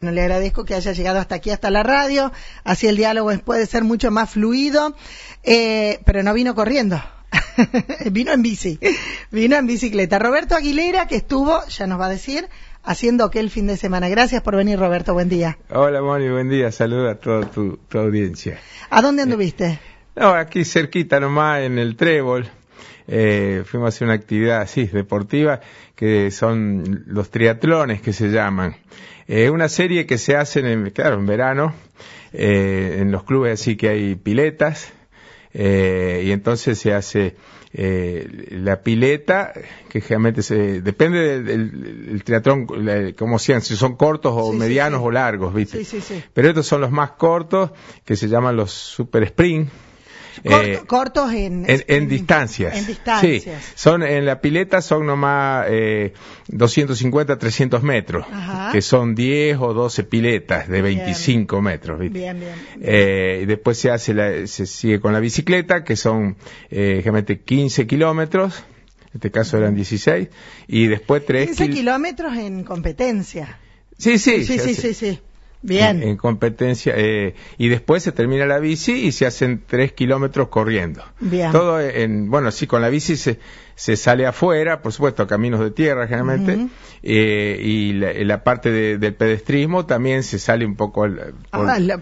No le agradezco que haya llegado hasta aquí, hasta la radio, así el diálogo puede ser mucho más fluido, eh, pero no vino corriendo, vino en bici, vino en bicicleta. Roberto Aguilera, que estuvo, ya nos va a decir, haciendo aquel fin de semana. Gracias por venir, Roberto, buen día. Hola, Moni, buen día, saludos a toda tu, audiencia. ¿A dónde anduviste? no, aquí cerquita nomás, en el Trébol. Eh, fuimos a hacer una actividad así, deportiva, que son los triatlones que se llaman. Es una serie que se hace, en, claro, en verano, eh, en los clubes así que hay piletas, eh, y entonces se hace eh, la pileta, que generalmente se, depende del, triatlón, como sean, si son cortos o medianos o largos, ¿viste? Pero estos son los más cortos, que se llaman los super sprint, eh, cortos en, en, distancias. En distancias. Sí, son, en la pileta son nomás eh, 250, 300 metros, que son 10 o 12 piletas de 25 metros. ¿viste? Bien, bien. Eh, y después se hace la, se sigue con la bicicleta, que son eh, 15 kilómetros. En este caso eran 16. Y después 3 15 kilómetros en competencia. Sí, sí. Sí, sí, sí, sí. Bien. En, competencia. Eh, y después se termina la bici y se hacen tres kilómetros corriendo. Bien. Todo en, bueno, sí, con la bici se, se sale afuera, por supuesto, caminos de tierra generalmente, eh, y la, parte del pedestrismo también se sale un poco por, ah,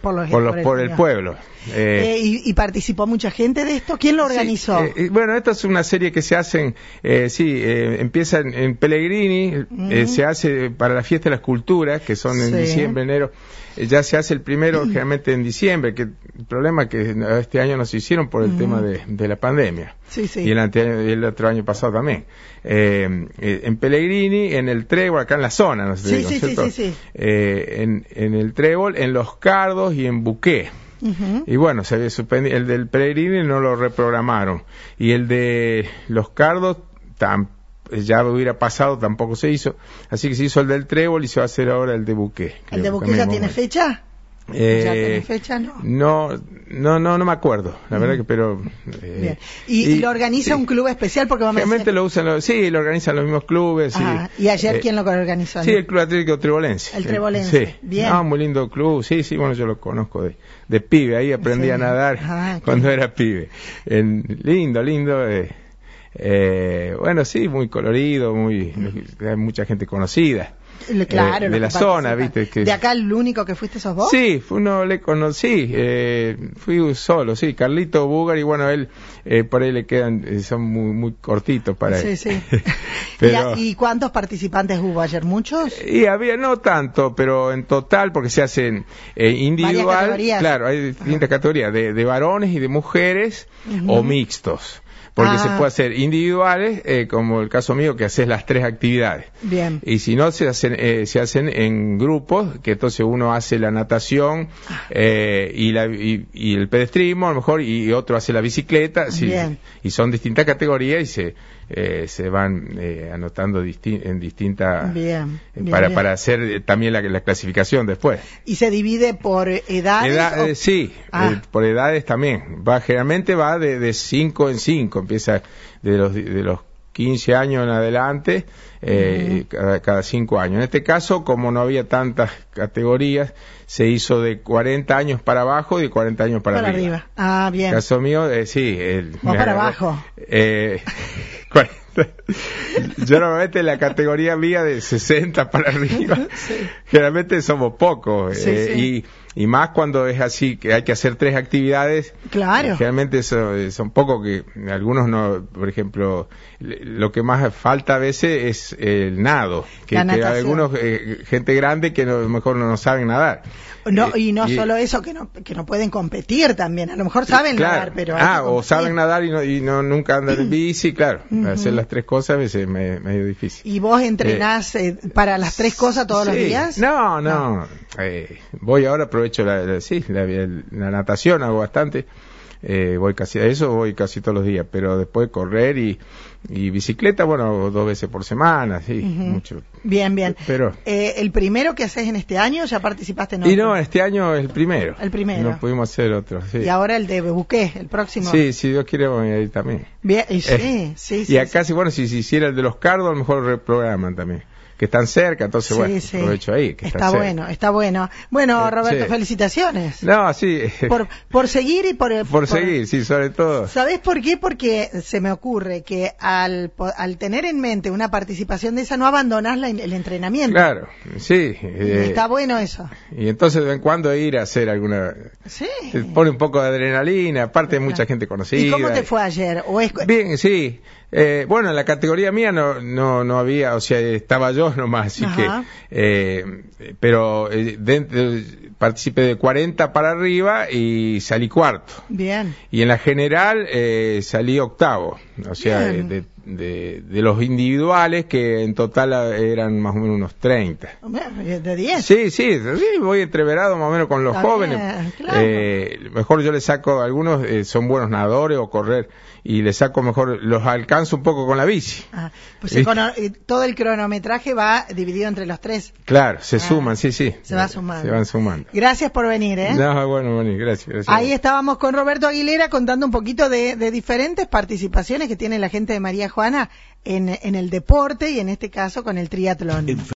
por, el pueblo. Eh, y, participó mucha gente de esto? ¿Quién lo organizó? bueno, esta es una serie que se hace, sí, empieza en, Pellegrini, se hace para la fiesta de las culturas, que son en diciembre, enero ya se hace el primero generalmente en diciembre, que el problema es que este año no se hicieron por el tema de, la pandemia. Y el, el, otro año pasado también. Eh, eh, en Pellegrini, en el Trébol, acá en la zona, no sé sí, sí, sí, eh, en, en, el Trébol, en Los Cardos y en Buqué. Y bueno, se había suspendido. El del Pellegrini no lo reprogramaron. Y el de Los Cardos tampoco ya hubiera pasado, tampoco se hizo. Así que se hizo el del Trébol y se va a hacer ahora el de Buque. ¿El de Buque ya tiene fecha? Eh, ¿Ya tiene fecha, no? No, no, no, no me acuerdo, la verdad que, pero... Eh, Bien. ¿Y, lo organiza un club especial? porque Realmente lo usan, sí, lo organizan los mismos clubes. ¿Y ayer eh, quién lo organizó? Sí, el Club Atlético Trebolense. El Trebolense, sí. Bien. Ah, muy lindo club, sí, sí, bueno, yo lo conozco de, de pibe, ahí aprendí a nadar ah, cuando era pibe. En, lindo, lindo, eh, eh, bueno, sí, muy colorido, muy, hay mucha gente conocida. Claro, eh, de la zona, ¿viste? ¿De acá el único que fuiste sos vos? Sí, uno le conocí, eh, fui solo, sí, Carlito Bugar, y bueno, él, eh, por ahí le quedan, eh, son muy, muy cortitos para él. Sí, sí. ¿Y, cuántos participantes hubo ayer? ¿Muchos? Y había, no tanto, pero en total, porque se hacen individual, claro, hay distintas categorías, de, de, varones y de mujeres, o mixtos porque se ah. puede hacer individuales, eh, como el caso mío, que haces las tres actividades. Bien. Y si no, se hacen, eh, se hacen en grupos, que entonces uno hace la natación ah. eh, y, la, y, el pedestrismo, a lo mejor, y otro hace la bicicleta. Sí, y son distintas categorías y se, eh, se van eh, anotando en distintas bien, para, para hacer también la, la, clasificación después. ¿Y se divide por edades? Eh, sí, ah. por edades también. Va, generalmente va de 5 en 5, empieza de los, de los 15 años en adelante, eh, cada, 5 años. En este caso, como no había tantas categorías, se hizo de 40 años para abajo y de 40 años para, para arriba. Ah, bien. caso mío, eh, sí. El, para abajo. Eh, Yo normalmente en la categoría mía de 60 para arriba, generalmente somos pocos. Eh, y, y, más cuando es así, que hay que hacer tres actividades. Claro. Generalmente son, son pocos que algunos no, por ejemplo, lo que más falta a veces es el nado. Que, que algunos, eh, gente grande que a lo mejor no saben nadar. No, eh, y no solo eso, que no, que no pueden competir también. A lo mejor saben nadar, pero. Ah, o saben nadar y, no, y no, nunca andan en bici, claro. Hacer las tres cosas a veces es medio difícil. ¿Y vos entrenás eh, para las tres cosas todos los días? No, no. Eh, voy ahora, aprovecho la, sí, la, natación, hago bastante. Eh, voy casi a eso, voy casi todos los días, pero después correr y, y bicicleta, bueno, dos veces por semana, sí, mucho. Bien, bien. Pero, eh, ¿El primero que haces en este año ya participaste en otro? Y no, este año el primero. El primero. No pudimos hacer otro, sí. Y ahora el de Buqué, el próximo. Sí, si Dios quiere voy a ir también. Bien, y sí, sí, Y acá, sí, bueno, si se hiciera el de los cardos, a lo mejor reprograman también. Que están cerca, entonces Sí, bueno, sí. aprovecho ahí. Que está cerca. bueno, está bueno. Bueno, Eh, Roberto, sí. felicitaciones. No, sí, Por, por seguir y por... por seguir, sí, sobre todo. ¿Sabés por qué? Porque se me ocurre que al, al tener en mente una participación de esa, no abandonás la- el entrenamiento. Claro, sí. Y eh, Está bueno eso. y entonces de vez en cuando ir a hacer alguna... Sí. Te pone un poco de adrenalina, aparte hay mucha gente conocida. ¿Y cómo te fue ayer? ¿O es- Bien, sí. Eh, bueno, en la categoría mía no, no, no había, o sea, estaba yo nomás, así Ajá. que, eh, pero eh, dentro, participé de 40 para arriba y salí cuarto. Bien. Y en la general eh, salí octavo, o sea, de, de, de los individuales que en total eh, eran más o menos unos 30. De 10. Sí, sí, sí, voy entreverado más o menos con los Está jóvenes. bien, claro. Eh, mejor yo les saco, algunos eh, son buenos nadadores o correr, y les saco mejor, los alcanzo un poco con la bici. Ah, pues eh, todo el cronometraje va dividido entre los tres. Claro, se Ah, suman, sí, sí. se va sumando. Se van sumando. Gracias por venir, ¿eh? No, bueno, bueno, gracias, gracias. Ahí estábamos con Roberto Aguilera contando un poquito de, de diferentes participaciones que tiene la gente de María Juana en, el deporte y en este caso con el triatlón.